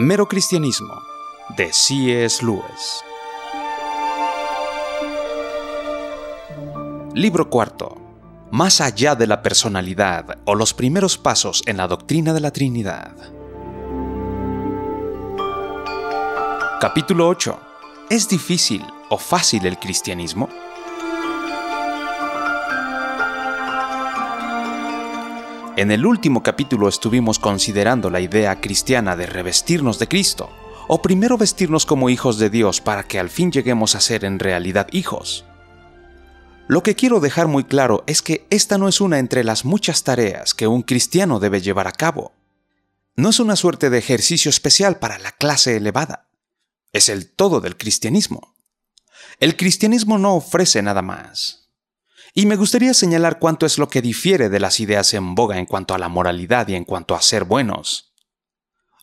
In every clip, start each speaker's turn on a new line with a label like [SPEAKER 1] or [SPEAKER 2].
[SPEAKER 1] Mero Cristianismo de C.S. Lewis. Libro cuarto. Más allá de la personalidad o los primeros pasos en la doctrina de la Trinidad. Capítulo 8. ¿Es difícil o fácil el cristianismo? En el último capítulo estuvimos considerando la idea cristiana de revestirnos de Cristo, o primero vestirnos como hijos de Dios para que al fin lleguemos a ser en realidad hijos. Lo que quiero dejar muy claro es que esta no es una entre las muchas tareas que un cristiano debe llevar a cabo. No es una suerte de ejercicio especial para la clase elevada. Es el todo del cristianismo. El cristianismo no ofrece nada más. Y me gustaría señalar cuánto es lo que difiere de las ideas en boga en cuanto a la moralidad y en cuanto a ser buenos.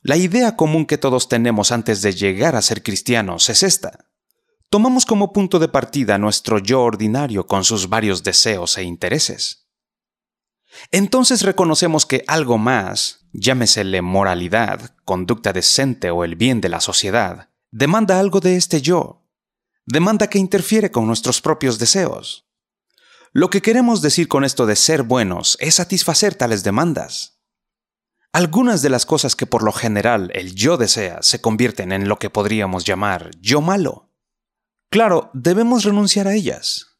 [SPEAKER 1] La idea común que todos tenemos antes de llegar a ser cristianos es esta. Tomamos como punto de partida nuestro yo ordinario con sus varios deseos e intereses. Entonces reconocemos que algo más, llámesele moralidad, conducta decente o el bien de la sociedad, demanda algo de este yo, demanda que interfiere con nuestros propios deseos. Lo que queremos decir con esto de ser buenos es satisfacer tales demandas. Algunas de las cosas que por lo general el yo desea se convierten en lo que podríamos llamar yo malo. Claro, debemos renunciar a ellas.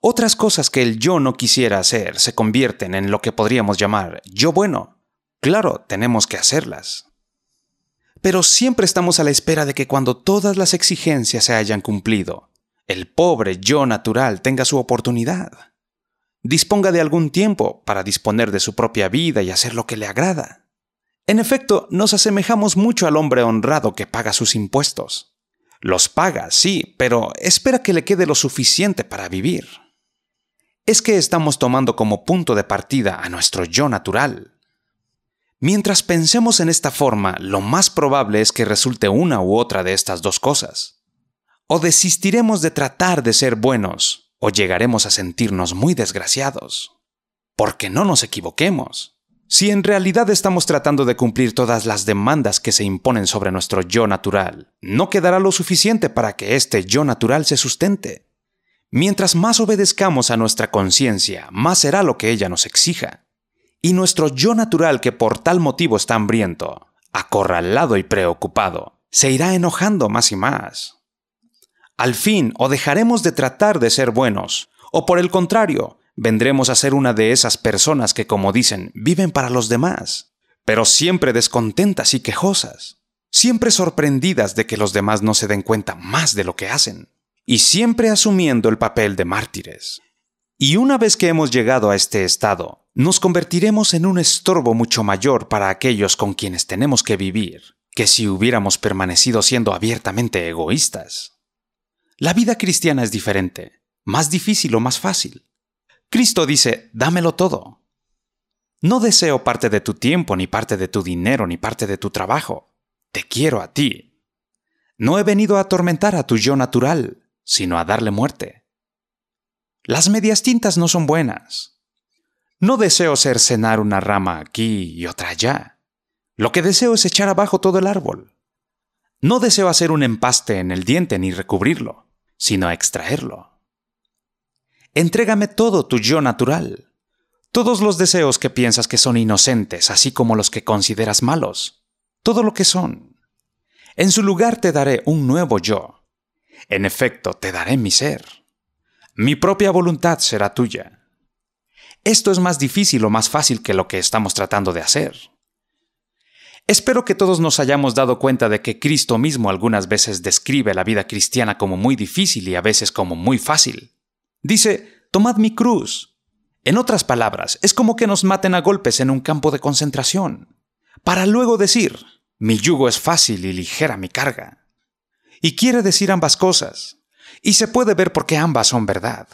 [SPEAKER 1] Otras cosas que el yo no quisiera hacer se convierten en lo que podríamos llamar yo bueno. Claro, tenemos que hacerlas. Pero siempre estamos a la espera de que cuando todas las exigencias se hayan cumplido, el pobre yo natural tenga su oportunidad. Disponga de algún tiempo para disponer de su propia vida y hacer lo que le agrada. En efecto, nos asemejamos mucho al hombre honrado que paga sus impuestos. Los paga, sí, pero espera que le quede lo suficiente para vivir. Es que estamos tomando como punto de partida a nuestro yo natural. Mientras pensemos en esta forma, lo más probable es que resulte una u otra de estas dos cosas. O desistiremos de tratar de ser buenos, o llegaremos a sentirnos muy desgraciados. Porque no nos equivoquemos. Si en realidad estamos tratando de cumplir todas las demandas que se imponen sobre nuestro yo natural, no quedará lo suficiente para que este yo natural se sustente. Mientras más obedezcamos a nuestra conciencia, más será lo que ella nos exija. Y nuestro yo natural que por tal motivo está hambriento, acorralado y preocupado, se irá enojando más y más. Al fin, o dejaremos de tratar de ser buenos, o por el contrario, vendremos a ser una de esas personas que, como dicen, viven para los demás, pero siempre descontentas y quejosas, siempre sorprendidas de que los demás no se den cuenta más de lo que hacen, y siempre asumiendo el papel de mártires. Y una vez que hemos llegado a este estado, nos convertiremos en un estorbo mucho mayor para aquellos con quienes tenemos que vivir, que si hubiéramos permanecido siendo abiertamente egoístas. La vida cristiana es diferente, más difícil o más fácil. Cristo dice, dámelo todo. No deseo parte de tu tiempo, ni parte de tu dinero, ni parte de tu trabajo. Te quiero a ti. No he venido a atormentar a tu yo natural, sino a darle muerte. Las medias tintas no son buenas. No deseo cercenar una rama aquí y otra allá. Lo que deseo es echar abajo todo el árbol. No deseo hacer un empaste en el diente ni recubrirlo sino a extraerlo. Entrégame todo tu yo natural, todos los deseos que piensas que son inocentes, así como los que consideras malos, todo lo que son. En su lugar te daré un nuevo yo. En efecto, te daré mi ser. Mi propia voluntad será tuya. Esto es más difícil o más fácil que lo que estamos tratando de hacer. Espero que todos nos hayamos dado cuenta de que Cristo mismo algunas veces describe la vida cristiana como muy difícil y a veces como muy fácil. Dice, tomad mi cruz. En otras palabras, es como que nos maten a golpes en un campo de concentración, para luego decir, mi yugo es fácil y ligera mi carga. Y quiere decir ambas cosas, y se puede ver por qué ambas son verdad.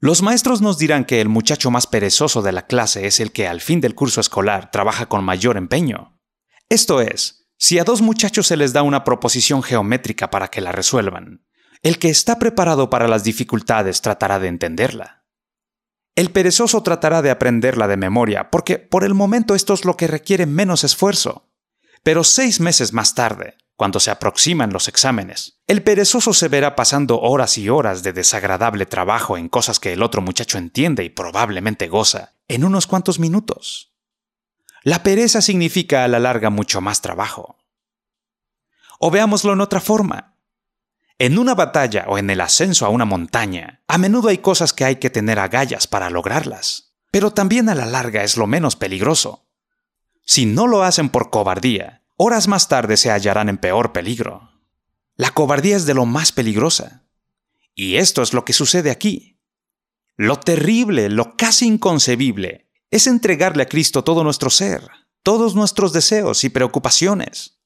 [SPEAKER 1] Los maestros nos dirán que el muchacho más perezoso de la clase es el que al fin del curso escolar trabaja con mayor empeño, esto es, si a dos muchachos se les da una proposición geométrica para que la resuelvan, el que está preparado para las dificultades tratará de entenderla. El perezoso tratará de aprenderla de memoria, porque por el momento esto es lo que requiere menos esfuerzo. Pero seis meses más tarde, cuando se aproximan los exámenes, el perezoso se verá pasando horas y horas de desagradable trabajo en cosas que el otro muchacho entiende y probablemente goza en unos cuantos minutos. La pereza significa a la larga mucho más trabajo. O veámoslo en otra forma. En una batalla o en el ascenso a una montaña, a menudo hay cosas que hay que tener agallas para lograrlas, pero también a la larga es lo menos peligroso. Si no lo hacen por cobardía, horas más tarde se hallarán en peor peligro. La cobardía es de lo más peligrosa. Y esto es lo que sucede aquí. Lo terrible, lo casi inconcebible, es entregarle a Cristo todo nuestro ser, todos nuestros deseos y preocupaciones.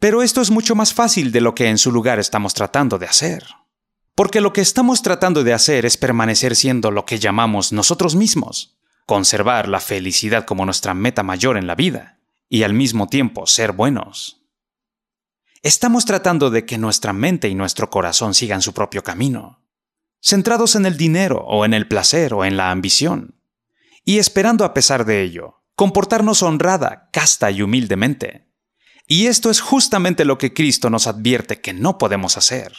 [SPEAKER 1] Pero esto es mucho más fácil de lo que en su lugar estamos tratando de hacer. Porque lo que estamos tratando de hacer es permanecer siendo lo que llamamos nosotros mismos, conservar la felicidad como nuestra meta mayor en la vida, y al mismo tiempo ser buenos. Estamos tratando de que nuestra mente y nuestro corazón sigan su propio camino, centrados en el dinero o en el placer o en la ambición, y esperando a pesar de ello, comportarnos honrada, casta y humildemente. Y esto es justamente lo que Cristo nos advierte que no podemos hacer.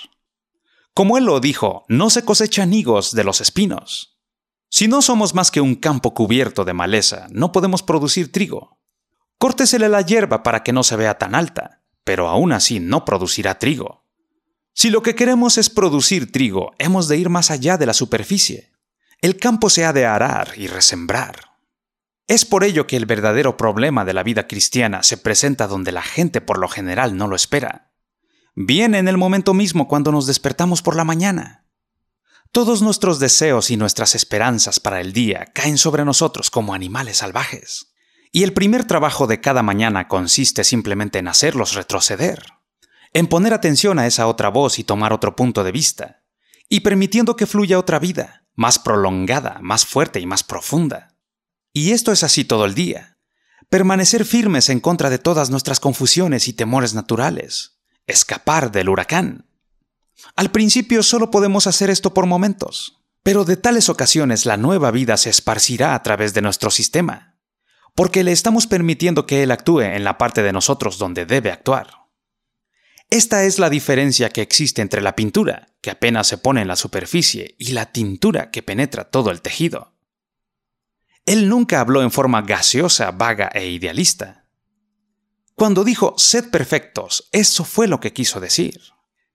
[SPEAKER 1] Como Él lo dijo, no se cosechan higos de los espinos. Si no somos más que un campo cubierto de maleza, no podemos producir trigo. Córtesele la hierba para que no se vea tan alta, pero aún así no producirá trigo. Si lo que queremos es producir trigo, hemos de ir más allá de la superficie. El campo se ha de arar y resembrar. Es por ello que el verdadero problema de la vida cristiana se presenta donde la gente por lo general no lo espera. Viene en el momento mismo cuando nos despertamos por la mañana. Todos nuestros deseos y nuestras esperanzas para el día caen sobre nosotros como animales salvajes. Y el primer trabajo de cada mañana consiste simplemente en hacerlos retroceder, en poner atención a esa otra voz y tomar otro punto de vista, y permitiendo que fluya otra vida, más prolongada, más fuerte y más profunda. Y esto es así todo el día. Permanecer firmes en contra de todas nuestras confusiones y temores naturales. Escapar del huracán. Al principio solo podemos hacer esto por momentos, pero de tales ocasiones la nueva vida se esparcirá a través de nuestro sistema, porque le estamos permitiendo que Él actúe en la parte de nosotros donde debe actuar. Esta es la diferencia que existe entre la pintura, que apenas se pone en la superficie, y la tintura que penetra todo el tejido. Él nunca habló en forma gaseosa, vaga e idealista. Cuando dijo sed perfectos, eso fue lo que quiso decir,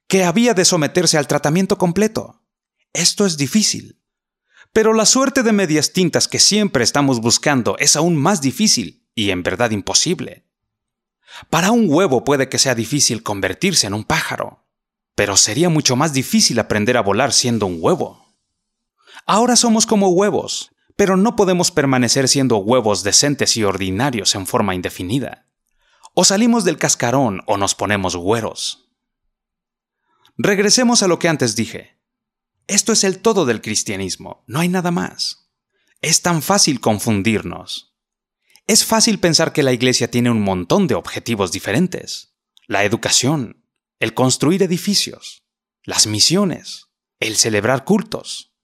[SPEAKER 1] que había de someterse al tratamiento completo. Esto es difícil, pero la suerte de medias tintas que siempre estamos buscando es aún más difícil y en verdad imposible. Para un huevo puede que sea difícil convertirse en un pájaro, pero sería mucho más difícil aprender a volar siendo un huevo. Ahora somos como huevos, pero no podemos permanecer siendo huevos decentes y ordinarios en forma indefinida. O salimos del cascarón o nos ponemos güeros. Regresemos a lo que antes dije. Esto es el todo del cristianismo, no hay nada más. Es tan fácil confundirnos. Es fácil pensar que la Iglesia tiene un montón de objetivos diferentes. La educación, el construir edificios, las misiones, el celebrar cultos.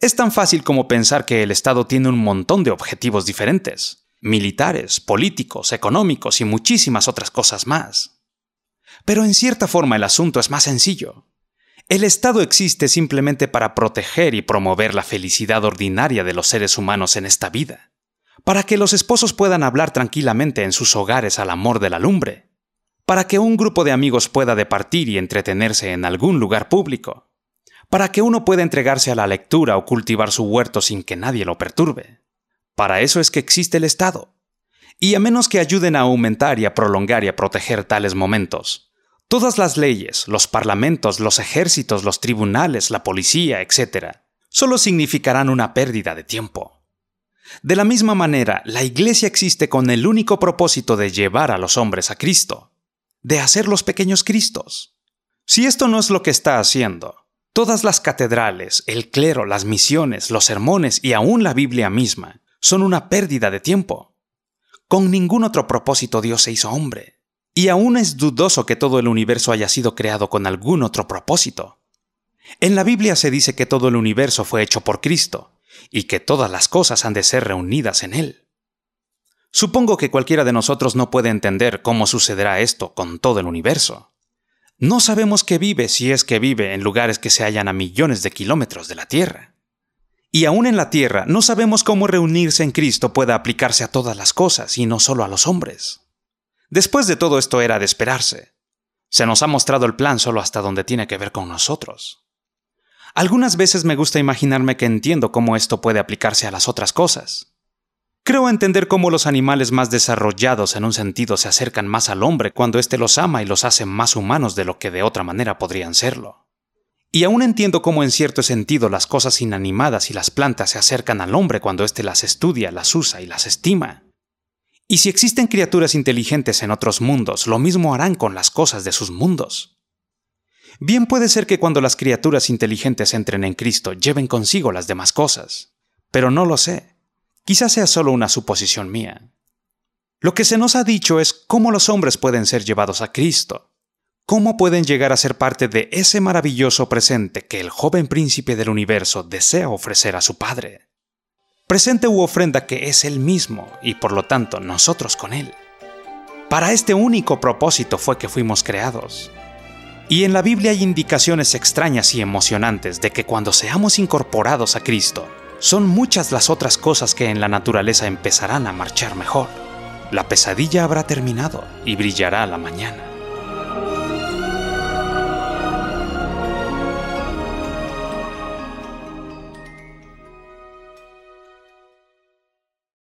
[SPEAKER 1] Es tan fácil como pensar que el Estado tiene un montón de objetivos diferentes, militares, políticos, económicos y muchísimas otras cosas más. Pero en cierta forma el asunto es más sencillo. El Estado existe simplemente para proteger y promover la felicidad ordinaria de los seres humanos en esta vida, para que los esposos puedan hablar tranquilamente en sus hogares al amor de la lumbre, para que un grupo de amigos pueda departir y entretenerse en algún lugar público, para que uno pueda entregarse a la lectura o cultivar su huerto sin que nadie lo perturbe. Para eso es que existe el Estado. Y a menos que ayuden a aumentar y a prolongar y a proteger tales momentos, Todas las leyes, los parlamentos, los ejércitos, los tribunales, la policía, etc., solo significarán una pérdida de tiempo. De la misma manera, la Iglesia existe con el único propósito de llevar a los hombres a Cristo, de hacer los pequeños Cristos. Si esto no es lo que está haciendo, todas las catedrales, el clero, las misiones, los sermones y aún la Biblia misma son una pérdida de tiempo. Con ningún otro propósito Dios se hizo hombre. Y aún es dudoso que todo el universo haya sido creado con algún otro propósito. En la Biblia se dice que todo el universo fue hecho por Cristo, y que todas las cosas han de ser reunidas en Él. Supongo que cualquiera de nosotros no puede entender cómo sucederá esto con todo el universo. No sabemos qué vive si es que vive en lugares que se hallan a millones de kilómetros de la Tierra. Y aún en la Tierra no sabemos cómo reunirse en Cristo pueda aplicarse a todas las cosas y no solo a los hombres. Después de todo esto era de esperarse. Se nos ha mostrado el plan solo hasta donde tiene que ver con nosotros. Algunas veces me gusta imaginarme que entiendo cómo esto puede aplicarse a las otras cosas. Creo entender cómo los animales más desarrollados en un sentido se acercan más al hombre cuando éste los ama y los hace más humanos de lo que de otra manera podrían serlo. Y aún entiendo cómo en cierto sentido las cosas inanimadas y las plantas se acercan al hombre cuando éste las estudia, las usa y las estima. Y si existen criaturas inteligentes en otros mundos, lo mismo harán con las cosas de sus mundos. Bien puede ser que cuando las criaturas inteligentes entren en Cristo lleven consigo las demás cosas, pero no lo sé. Quizás sea solo una suposición mía. Lo que se nos ha dicho es cómo los hombres pueden ser llevados a Cristo, cómo pueden llegar a ser parte de ese maravilloso presente que el joven príncipe del universo desea ofrecer a su Padre presente u ofrenda que es Él mismo y por lo tanto nosotros con Él. Para este único propósito fue que fuimos creados. Y en la Biblia hay indicaciones extrañas y emocionantes de que cuando seamos incorporados a Cristo, son muchas las otras cosas que en la naturaleza empezarán a marchar mejor. La pesadilla habrá terminado y brillará la mañana.